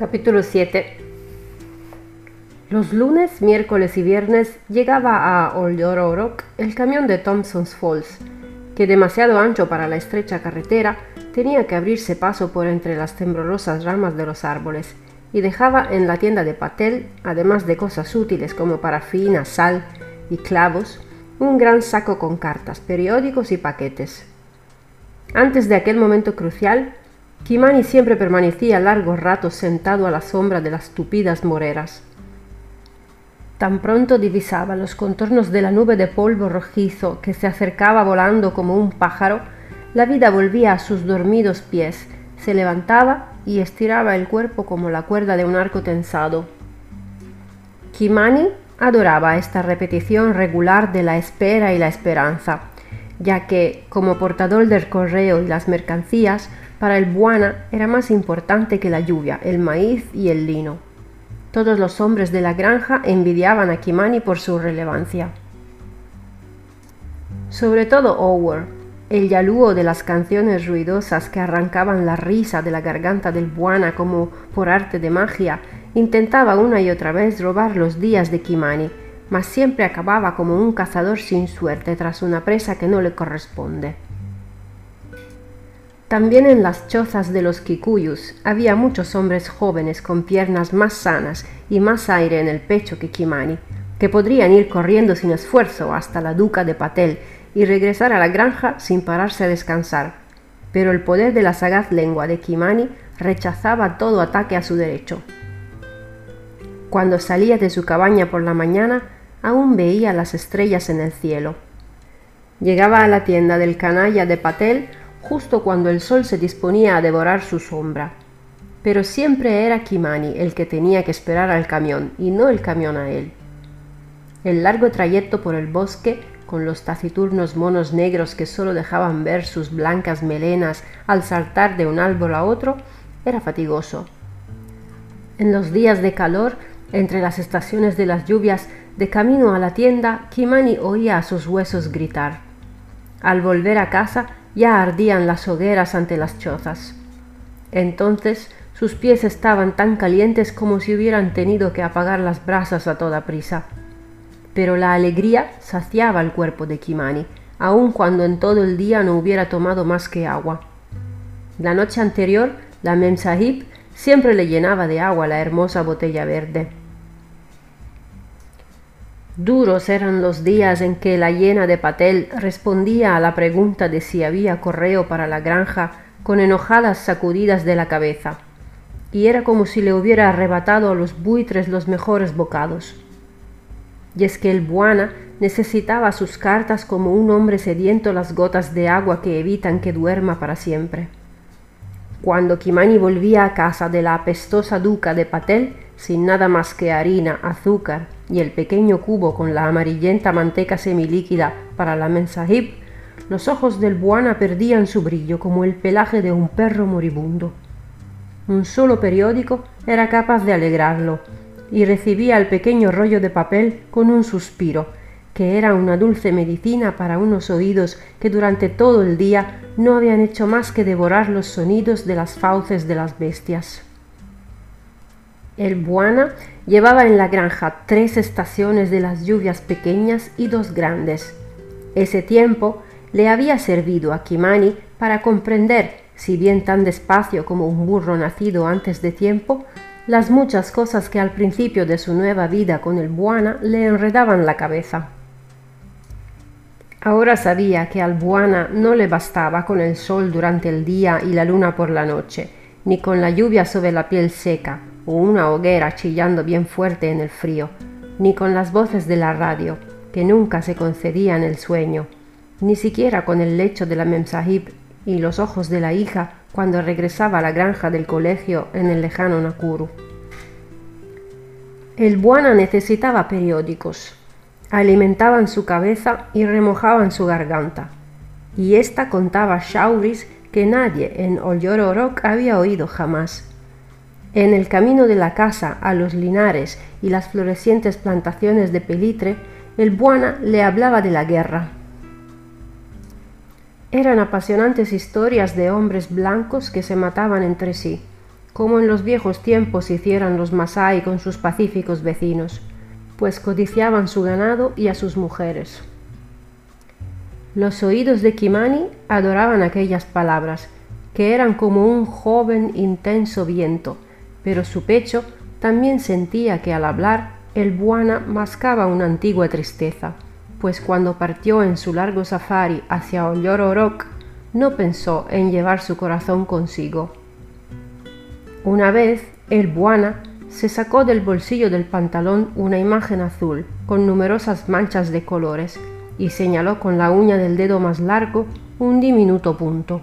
Capítulo 7 Los lunes, miércoles y viernes llegaba a Oldororok el camión de Thompson's Falls, que demasiado ancho para la estrecha carretera tenía que abrirse paso por entre las temblorosas ramas de los árboles y dejaba en la tienda de Patel, además de cosas útiles como parafina, sal y clavos, un gran saco con cartas, periódicos y paquetes. Antes de aquel momento crucial, Kimani siempre permanecía largos ratos sentado a la sombra de las tupidas moreras. Tan pronto divisaba los contornos de la nube de polvo rojizo que se acercaba volando como un pájaro, la vida volvía a sus dormidos pies, se levantaba y estiraba el cuerpo como la cuerda de un arco tensado. Kimani adoraba esta repetición regular de la espera y la esperanza, ya que, como portador del correo y las mercancías, para el Buana era más importante que la lluvia, el maíz y el lino. Todos los hombres de la granja envidiaban a Kimani por su relevancia. Sobre todo Ower, el yalúo de las canciones ruidosas que arrancaban la risa de la garganta del Buana como por arte de magia, intentaba una y otra vez robar los días de Kimani, mas siempre acababa como un cazador sin suerte tras una presa que no le corresponde. También en las chozas de los Kikuyus había muchos hombres jóvenes con piernas más sanas y más aire en el pecho que Kimani, que podrían ir corriendo sin esfuerzo hasta la duca de Patel y regresar a la granja sin pararse a descansar. Pero el poder de la sagaz lengua de Kimani rechazaba todo ataque a su derecho. Cuando salía de su cabaña por la mañana, aún veía las estrellas en el cielo. Llegaba a la tienda del canalla de Patel justo cuando el sol se disponía a devorar su sombra. Pero siempre era Kimani el que tenía que esperar al camión y no el camión a él. El largo trayecto por el bosque, con los taciturnos monos negros que solo dejaban ver sus blancas melenas al saltar de un árbol a otro, era fatigoso. En los días de calor, entre las estaciones de las lluvias, de camino a la tienda, Kimani oía a sus huesos gritar. Al volver a casa, ya ardían las hogueras ante las chozas. Entonces sus pies estaban tan calientes como si hubieran tenido que apagar las brasas a toda prisa. Pero la alegría saciaba el cuerpo de Kimani, aun cuando en todo el día no hubiera tomado más que agua. La noche anterior, la Memsahib siempre le llenaba de agua la hermosa botella verde. Duros eran los días en que la llena de Patel respondía a la pregunta de si había correo para la granja con enojadas sacudidas de la cabeza, y era como si le hubiera arrebatado a los buitres los mejores bocados. Y es que el Buana necesitaba sus cartas como un hombre sediento las gotas de agua que evitan que duerma para siempre. Cuando Kimani volvía a casa de la apestosa duca de Patel, sin nada más que harina, azúcar y el pequeño cubo con la amarillenta manteca semilíquida para la mensahib, los ojos del Buana perdían su brillo como el pelaje de un perro moribundo. Un solo periódico era capaz de alegrarlo, y recibía el pequeño rollo de papel con un suspiro, que era una dulce medicina para unos oídos que durante todo el día no habían hecho más que devorar los sonidos de las fauces de las bestias. El Buana llevaba en la granja tres estaciones de las lluvias pequeñas y dos grandes. Ese tiempo le había servido a Kimani para comprender, si bien tan despacio como un burro nacido antes de tiempo, las muchas cosas que al principio de su nueva vida con el Buana le enredaban la cabeza. Ahora sabía que al Buana no le bastaba con el sol durante el día y la luna por la noche, ni con la lluvia sobre la piel seca, o una hoguera chillando bien fuerte en el frío, ni con las voces de la radio, que nunca se concedían el sueño, ni siquiera con el lecho de la Memsahib y los ojos de la hija cuando regresaba a la granja del colegio en el lejano Nakuru. El Buana necesitaba periódicos. Alimentaban su cabeza y remojaban su garganta. Y ésta contaba shauris que nadie en Olyororok había oído jamás. En el camino de la casa a los linares y las florecientes plantaciones de pelitre, el Buana le hablaba de la guerra. Eran apasionantes historias de hombres blancos que se mataban entre sí, como en los viejos tiempos hicieran los Masai con sus pacíficos vecinos, pues codiciaban su ganado y a sus mujeres. Los oídos de Kimani adoraban aquellas palabras, que eran como un joven intenso viento, pero su pecho también sentía que al hablar el Buana mascaba una antigua tristeza, pues cuando partió en su largo safari hacia Ollororok, no pensó en llevar su corazón consigo. Una vez, el Buana se sacó del bolsillo del pantalón una imagen azul con numerosas manchas de colores y señaló con la uña del dedo más largo un diminuto punto.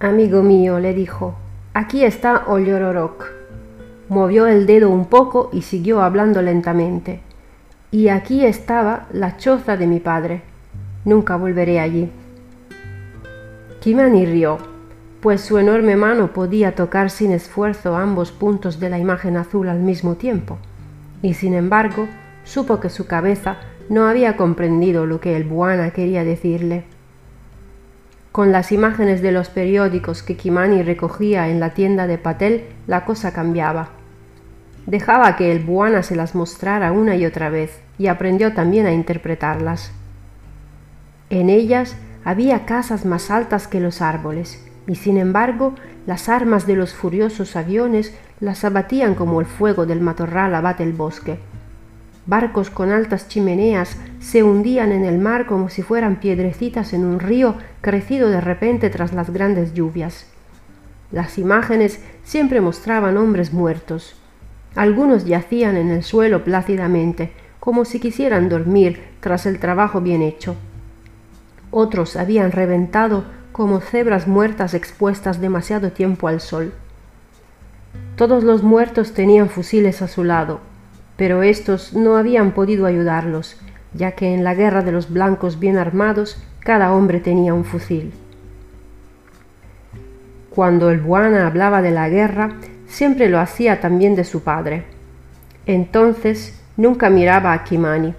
Amigo mío, le dijo, aquí está Ollororok. Movió el dedo un poco y siguió hablando lentamente. Y aquí estaba la choza de mi padre. Nunca volveré allí. Kimani rió, pues su enorme mano podía tocar sin esfuerzo ambos puntos de la imagen azul al mismo tiempo, y sin embargo supo que su cabeza no había comprendido lo que el Buana quería decirle. Con las imágenes de los periódicos que Kimani recogía en la tienda de Patel, la cosa cambiaba. Dejaba que el Buana se las mostrara una y otra vez y aprendió también a interpretarlas. En ellas había casas más altas que los árboles, y sin embargo las armas de los furiosos aviones las abatían como el fuego del matorral abate el bosque Barcos con altas chimeneas se hundían en el mar como si fueran piedrecitas en un río crecido de repente tras las grandes lluvias. Las imágenes siempre mostraban hombres muertos. Algunos yacían en el suelo plácidamente, como si quisieran dormir tras el trabajo bien hecho. Otros habían reventado como cebras muertas expuestas demasiado tiempo al sol. Todos los muertos tenían fusiles a su lado, pero estos no habían podido ayudarlos, ya que en la guerra de los blancos bien armados cada hombre tenía un fusil. Cuando el Buana hablaba de la guerra, siempre lo hacía también de su padre. Entonces nunca miraba a Kimani.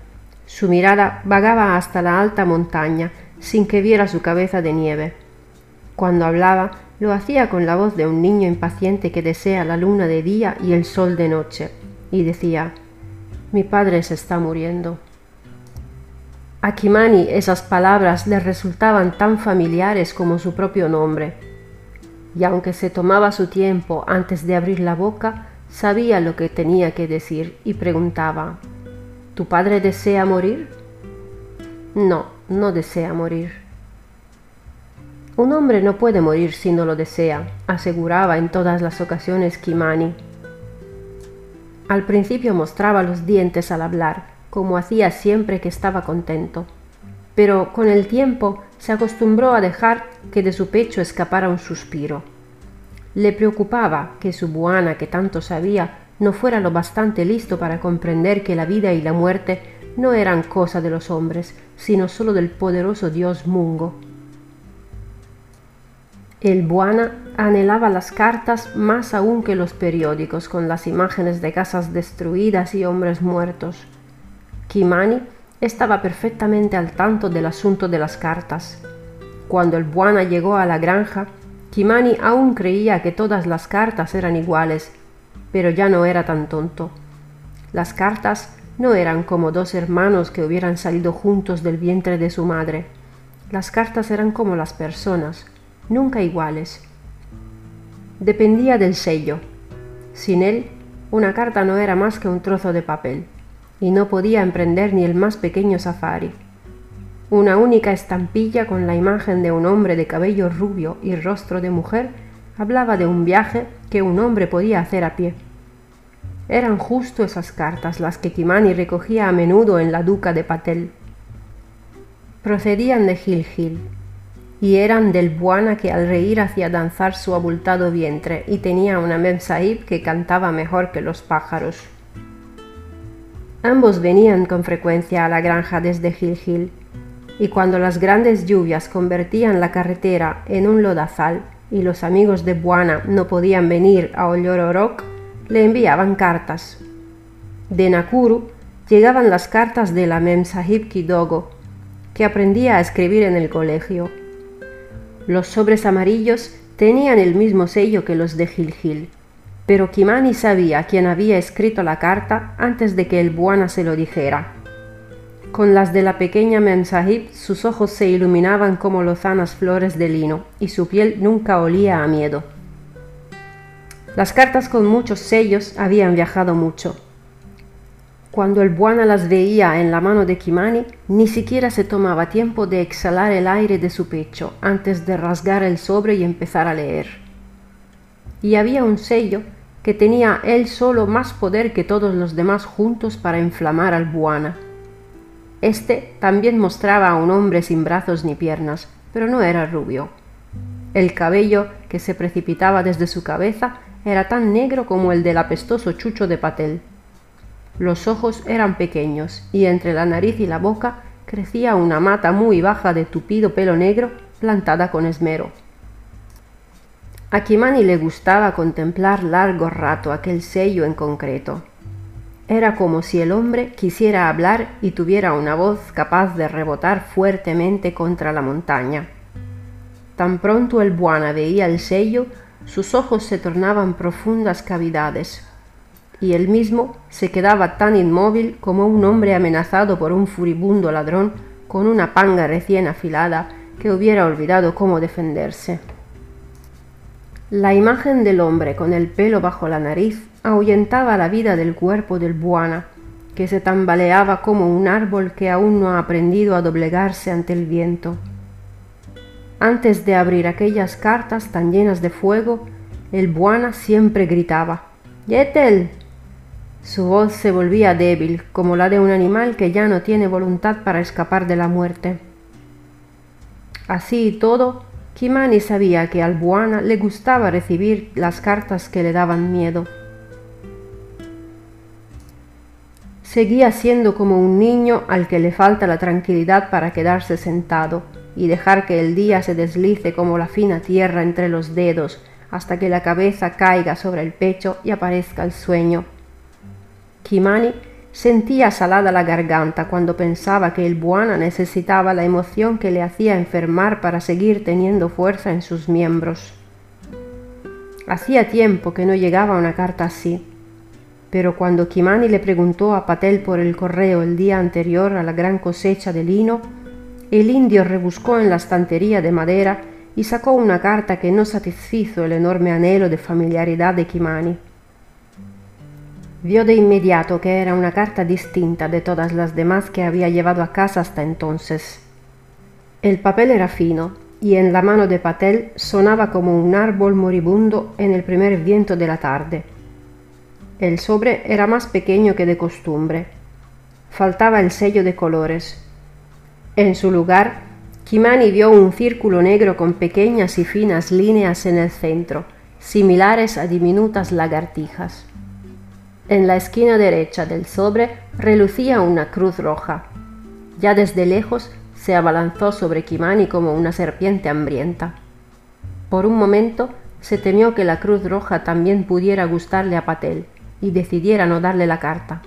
Su mirada vagaba hasta la alta montaña, sin que viera su cabeza de nieve. Cuando hablaba, lo hacía con la voz de un niño impaciente que desea la luna de día y el sol de noche, y decía mi padre se está muriendo. A Kimani esas palabras le resultaban tan familiares como su propio nombre, y aunque se tomaba su tiempo antes de abrir la boca, sabía lo que tenía que decir y preguntaba, ¿Tu padre desea morir? No, no desea morir. Un hombre no puede morir si no lo desea, aseguraba en todas las ocasiones Kimani. Al principio mostraba los dientes al hablar, como hacía siempre que estaba contento, pero con el tiempo se acostumbró a dejar que de su pecho escapara un suspiro. Le preocupaba que su buana, que tanto sabía, no fuera lo bastante listo para comprender que la vida y la muerte no eran cosa de los hombres, sino sólo del poderoso dios Mungo. El Buana anhelaba las cartas más aún que los periódicos con las imágenes de casas destruidas y hombres muertos. Kimani estaba perfectamente al tanto del asunto de las cartas. Cuando el Buana llegó a la granja, Kimani aún creía que todas las cartas eran iguales, pero ya no era tan tonto. Las cartas no eran como dos hermanos que hubieran salido juntos del vientre de su madre. Las cartas eran como las personas, nunca iguales. Dependía del sello. Sin él, una carta no era más que un trozo de papel, y no podía emprender ni el más pequeño safari. Una única estampilla con la imagen de un hombre de cabello rubio y rostro de mujer hablaba de un viaje que un hombre podía hacer a pie. Eran justo esas cartas las que Kimani recogía a menudo en la duca de Patel. Procedían de Gil Gil, y eran del Buana que al reír hacía danzar su abultado vientre y tenía una Memsahib que cantaba mejor que los pájaros. Ambos venían con frecuencia a la granja desde Gil Gil, y cuando las grandes lluvias convertían la carretera en un lodazal y los amigos de Buana no podían venir a Ollororok, le enviaban cartas. De Nakuru llegaban las cartas de la Memsahib Kidogo, que aprendía a escribir en el colegio los sobres amarillos Tenían el mismo sello que los de Gil Gil, pero Kimani sabía quién había escrito la carta antes de que el Buana se lo dijera. Con las de la pequeña Mensahib sus ojos se iluminaban como lozanas flores de lino y su piel nunca olía a miedo. Las cartas con muchos sellos habían viajado mucho. Cuando el Buana las veía en la mano de Kimani, ni siquiera se tomaba tiempo de exhalar el aire de su pecho antes de rasgar el sobre y empezar a leer. Y había un sello que tenía él solo más poder que todos los demás juntos para inflamar al Buana. Este también mostraba a un hombre sin brazos ni piernas, pero no era rubio. El cabello que se precipitaba desde su cabeza era tan negro como el del apestoso chucho de Patel los ojos eran pequeños y entre la nariz y la boca crecía una mata muy baja de tupido pelo negro plantada con esmero. A Kimani le gustaba contemplar largo rato aquel sello en concreto. Era como si el hombre quisiera hablar y tuviera una voz capaz de rebotar fuertemente contra la montaña. Tan pronto el Buana veía el sello, sus ojos se tornaban profundas cavidades, y él mismo se quedaba tan inmóvil como un hombre amenazado por un furibundo ladrón con una panga recién afilada que hubiera olvidado cómo defenderse. La imagen del hombre con el pelo bajo la nariz ahuyentaba la vida del cuerpo del buana, que se tambaleaba como un árbol que aún no ha aprendido a doblegarse ante el viento. Antes de abrir aquellas cartas tan llenas de fuego, el buana siempre gritaba Yetel, su voz se volvía débil, como la de un animal que ya no tiene voluntad para escapar de la muerte. Así y todo, Kimani sabía que al Buana le gustaba recibir las cartas que le daban miedo. Seguía siendo como un niño al que le falta la tranquilidad para quedarse sentado y dejar que el día se deslice como la fina tierra entre los dedos hasta que la cabeza caiga sobre el pecho y aparezca el sueño. Kimani sentía salada la garganta cuando pensaba que el Buana necesitaba la emoción que le hacía enfermar para seguir teniendo fuerza en sus miembros. Hacía tiempo que no llegaba una carta así, pero cuando Kimani le preguntó a Patel por el correo el día anterior a la gran cosecha de lino, el indio rebuscó en la estantería de madera y sacó una carta que no satisfizo el enorme anhelo de familiaridad de Kimani. Vio de inmediato que era una carta distinta de todas las demás que había llevado a casa hasta entonces. El papel era fino y en la mano de Patel sonaba como un árbol moribundo en el primer viento de la tarde. El sobre era más pequeño que de costumbre. Faltaba el sello de colores. En su lugar, Kimani vio un círculo negro con pequeñas y finas líneas en el centro, similares a diminutas lagartijas. En la esquina derecha del sobre relucía una cruz roja. Ya desde lejos se abalanzó sobre Kimani como una serpiente hambrienta. Por un momento se temió que la cruz roja también pudiera gustarle a Patel y decidiera no darle la carta.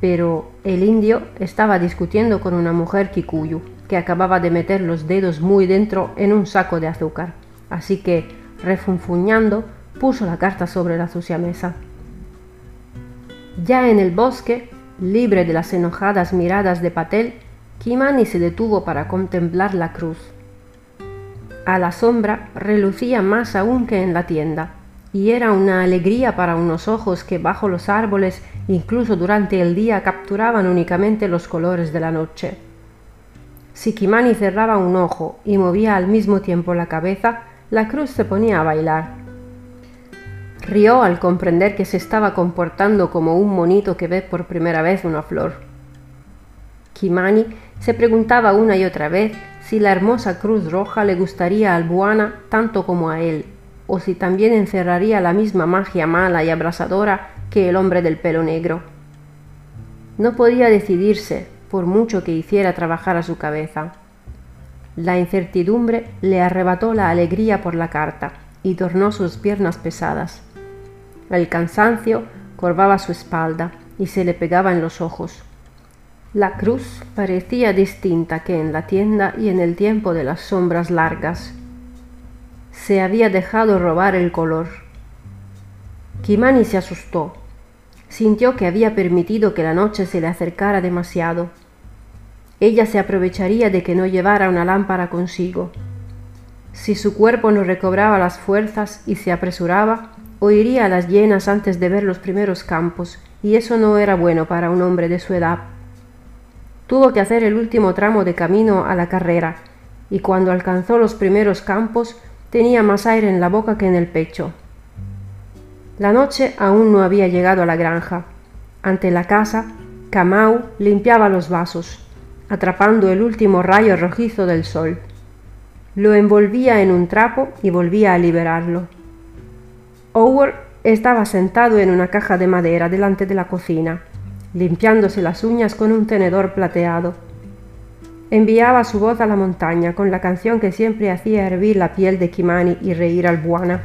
Pero el indio estaba discutiendo con una mujer kikuyu que acababa de meter los dedos muy dentro en un saco de azúcar, así que, refunfuñando, puso la carta sobre la sucia mesa. Ya en el bosque, libre de las enojadas miradas de Patel, Kimani se detuvo para contemplar la cruz. A la sombra relucía más aún que en la tienda, y era una alegría para unos ojos que bajo los árboles, incluso durante el día, capturaban únicamente los colores de la noche. Si Kimani cerraba un ojo y movía al mismo tiempo la cabeza, la cruz se ponía a bailar, Rió al comprender que se estaba comportando como un monito que ve por primera vez una flor. Kimani se preguntaba una y otra vez si la hermosa cruz roja le gustaría al Buana tanto como a él, o si también encerraría la misma magia mala y abrasadora que el hombre del pelo negro. No podía decidirse, por mucho que hiciera trabajar a su cabeza. La incertidumbre le arrebató la alegría por la carta y tornó sus piernas pesadas. El cansancio corvaba su espalda y se le pegaba en los ojos. La cruz parecía distinta que en la tienda y en el tiempo de las sombras largas. Se había dejado robar el color. Kimani se asustó. Sintió que había permitido que la noche se le acercara demasiado. Ella se aprovecharía de que no llevara una lámpara consigo. Si su cuerpo no recobraba las fuerzas y se apresuraba, oiría las llenas antes de ver los primeros campos, y eso no era bueno para un hombre de su edad. Tuvo que hacer el último tramo de camino a la carrera, y cuando alcanzó los primeros campos tenía más aire en la boca que en el pecho. La noche aún no había llegado a la granja. Ante la casa, Camau limpiaba los vasos, atrapando el último rayo rojizo del sol. Lo envolvía en un trapo y volvía a liberarlo. Howard estaba sentado en una caja de madera delante de la cocina, limpiándose las uñas con un tenedor plateado. Enviaba su voz a la montaña con la canción que siempre hacía hervir la piel de Kimani y reír al Buana.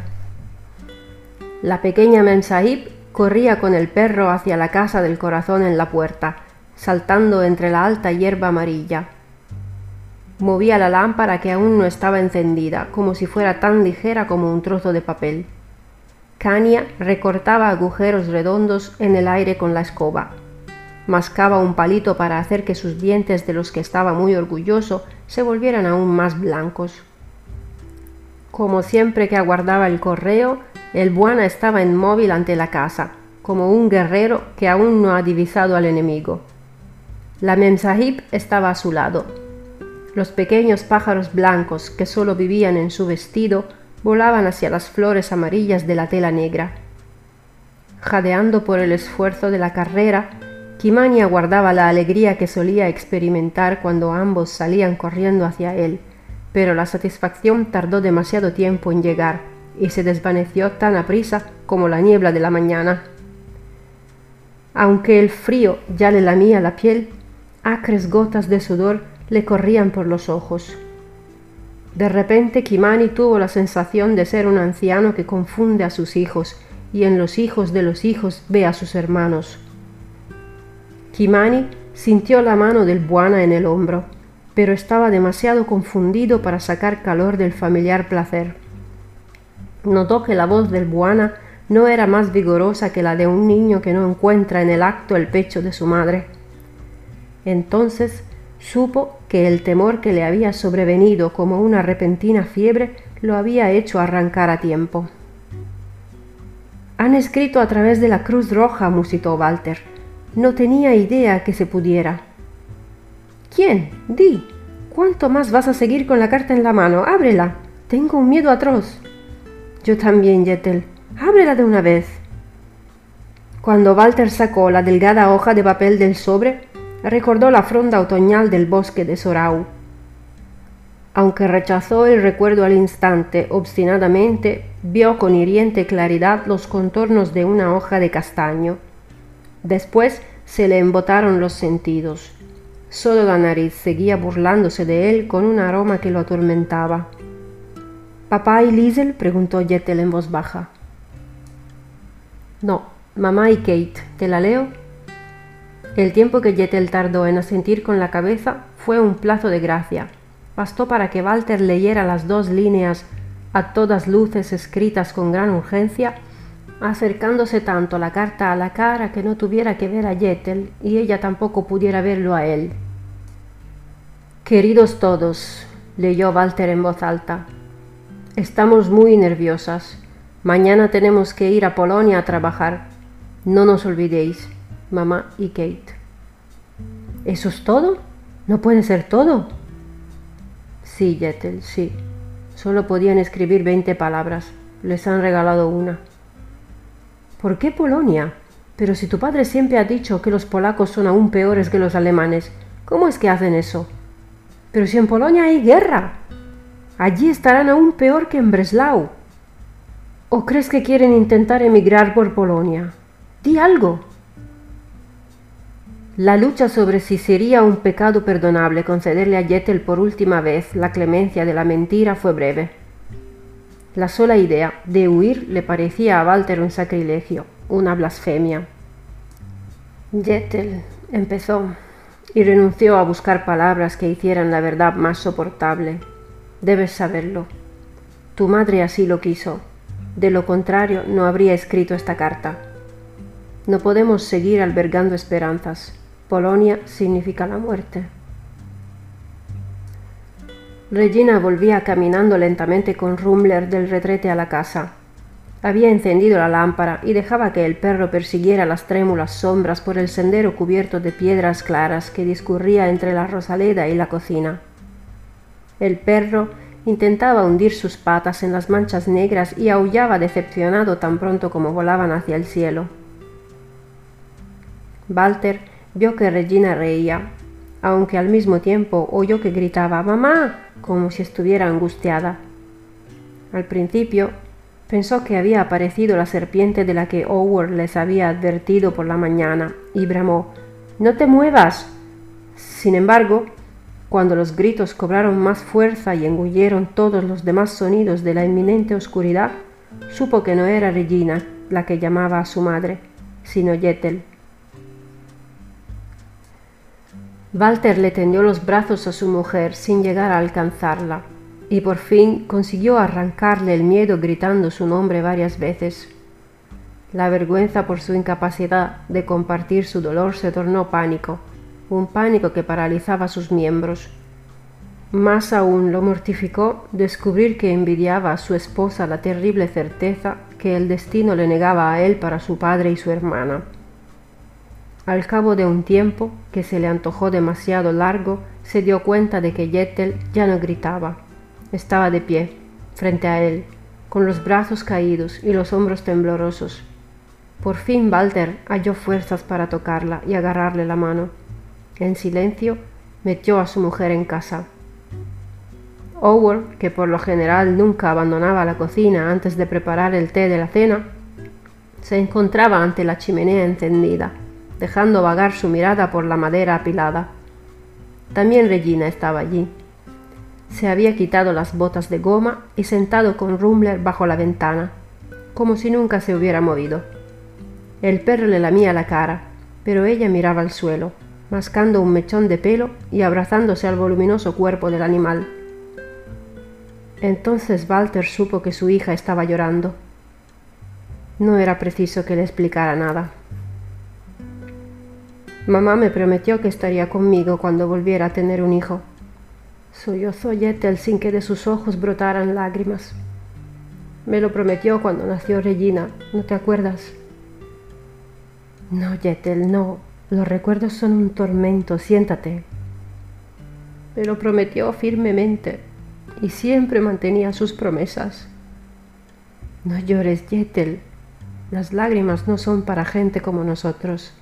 La pequeña Mensahib corría con el perro hacia la casa del corazón en la puerta, saltando entre la alta hierba amarilla. Movía la lámpara que aún no estaba encendida, como si fuera tan ligera como un trozo de papel. Kania recortaba agujeros redondos en el aire con la escoba. Mascaba un palito para hacer que sus dientes, de los que estaba muy orgulloso, se volvieran aún más blancos. Como siempre que aguardaba el correo, el Buana estaba inmóvil ante la casa, como un guerrero que aún no ha divisado al enemigo. La Memsahib estaba a su lado, los pequeños pájaros blancos que solo vivían en su vestido volaban hacia las flores amarillas de la tela negra. Jadeando por el esfuerzo de la carrera, Kimani aguardaba la alegría que solía experimentar cuando ambos salían corriendo hacia él, pero la satisfacción tardó demasiado tiempo en llegar y se desvaneció tan aprisa como la niebla de la mañana. Aunque el frío ya le lamía la piel, acres gotas de sudor le corrían por los ojos. De repente Kimani tuvo la sensación de ser un anciano que confunde a sus hijos y en los hijos de los hijos ve a sus hermanos. Kimani sintió la mano del Buana en el hombro, pero estaba demasiado confundido para sacar calor del familiar placer. Notó que la voz del Buana no era más vigorosa que la de un niño que no encuentra en el acto el pecho de su madre. Entonces Supo que el temor que le había sobrevenido como una repentina fiebre lo había hecho arrancar a tiempo. Han escrito a través de la Cruz Roja, musitó Walter. No tenía idea que se pudiera. ¿Quién? Di. ¿Cuánto más vas a seguir con la carta en la mano? Ábrela. Tengo un miedo atroz. Yo también, Yetel. Ábrela de una vez. Cuando Walter sacó la delgada hoja de papel del sobre, recordó la fronda otoñal del bosque de Sorau. Aunque rechazó el recuerdo al instante obstinadamente, vio con hiriente claridad los contornos de una hoja de castaño. Después se le embotaron los sentidos. Solo la nariz seguía burlándose de él con un aroma que lo atormentaba. ¿Papá y Liesel? preguntó Jettel en voz baja. No, mamá y Kate. ¿Te la leo? El tiempo que Yetel tardó en asentir con la cabeza fue un plazo de gracia. Bastó para que Walter leyera las dos líneas a todas luces escritas con gran urgencia, acercándose tanto la carta a la cara que no tuviera que ver a Yetel y ella tampoco pudiera verlo a él. Queridos todos, leyó Walter en voz alta, estamos muy nerviosas. Mañana tenemos que ir a Polonia a trabajar. No nos olvidéis mamá y Kate. ¿Eso es todo? ¿No puede ser todo? Sí, Jettel, sí. Solo podían escribir veinte palabras. Les han regalado una. ¿Por qué Polonia? Pero si tu padre siempre ha dicho que los polacos son aún peores que los alemanes, ¿cómo es que hacen eso? Pero si en Polonia hay guerra. Allí estarán aún peor que en Breslau. ¿O crees que quieren intentar emigrar por Polonia? Di algo. La lucha sobre si sería un pecado perdonable concederle a Jettel por última vez la clemencia de la mentira fue breve. La sola idea de huir le parecía a Walter un sacrilegio, una blasfemia. Jettel empezó y renunció a buscar palabras que hicieran la verdad más soportable. Debes saberlo. Tu madre así lo quiso. De lo contrario, no habría escrito esta carta. No podemos seguir albergando esperanzas. Polonia significa la muerte. Regina volvía caminando lentamente con Rumler del retrete a la casa. Había encendido la lámpara y dejaba que el perro persiguiera las trémulas sombras por el sendero cubierto de piedras claras que discurría entre la rosaleda y la cocina. El perro intentaba hundir sus patas en las manchas negras y aullaba decepcionado tan pronto como volaban hacia el cielo. Walter vio que Regina reía, aunque al mismo tiempo oyó que gritaba Mamá, como si estuviera angustiada. Al principio Pensó que había aparecido la serpiente de la que Howard les había advertido por la mañana y bramó No te muevas. Sin embargo, cuando los gritos cobraron más fuerza y engulleron todos los demás sonidos de la inminente oscuridad, supo que no era Regina la que llamaba a su madre, sino Yetel. Walter le tendió los brazos a su mujer sin llegar a alcanzarla y por fin consiguió arrancarle el miedo gritando su nombre varias veces. La vergüenza por su incapacidad de compartir su dolor se tornó pánico, un pánico que paralizaba sus miembros. Más aún lo mortificó descubrir que envidiaba a su esposa la terrible certeza que el destino le negaba a él para su padre y su hermana. Al cabo de un tiempo, que se le antojó demasiado largo, se dio cuenta de que Yetel ya no gritaba estaba de pie, frente a él, con los brazos caídos y los hombros temblorosos. Por fin Walter halló fuerzas para tocarla y agarrarle la mano. En silencio metió a su mujer en casa. Howard, que por lo general nunca abandonaba la cocina antes de preparar el té de la cena, se encontraba ante la chimenea encendida, dejando vagar su mirada por la madera apilada. También Regina estaba allí, se había quitado las botas de goma y sentado con Rumler bajo la ventana, como si nunca se hubiera movido. El perro le lamía la cara, pero ella miraba al suelo, mascando un mechón de pelo y abrazándose al voluminoso cuerpo del animal. Entonces Walter supo que su hija estaba llorando. No era preciso que le explicara nada. Mamá me prometió que estaría conmigo cuando volviera a tener un hijo, Sollozó Yetel sin que de sus ojos brotaran lágrimas. Me lo prometió cuando nació Regina, ¿no te acuerdas? No, Yetel, no. Los recuerdos son un tormento, siéntate. Me lo prometió firmemente y siempre mantenía sus promesas. No llores, Yetel. Las lágrimas no son para gente como nosotros.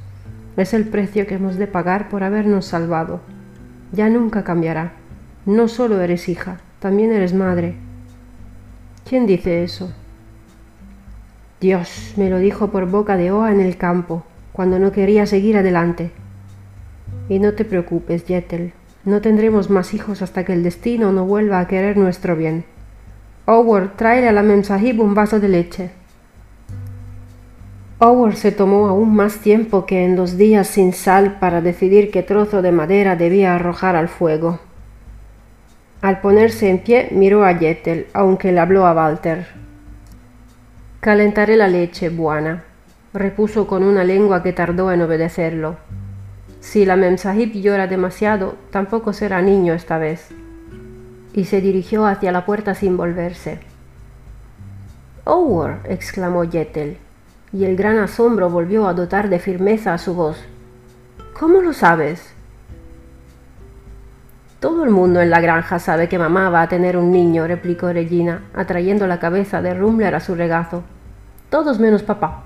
Es el precio que hemos de pagar por habernos salvado. Ya nunca cambiará. No solo eres hija, también eres madre. ¿Quién dice eso? Dios me lo dijo por boca de Oa en el campo, cuando no quería seguir adelante. Y no te preocupes, Yetel, no tendremos más hijos hasta que el destino no vuelva a querer nuestro bien. Howard, tráele a la mensajib un vaso de leche. Howard se tomó aún más tiempo que en dos días sin sal para decidir qué trozo de madera debía arrojar al fuego. Al ponerse en pie miró a Yetel, aunque le habló a Walter. Calentaré la leche, buena, repuso con una lengua que tardó en obedecerlo. Si la Memsahib llora demasiado, tampoco será niño esta vez. Y se dirigió hacia la puerta sin volverse. Howard, exclamó Yetel, y el gran asombro volvió a dotar de firmeza a su voz. ¿Cómo lo sabes? Todo el mundo en la granja sabe que mamá va a tener un niño, replicó Regina, atrayendo la cabeza de Rumler a su regazo. Todos menos papá.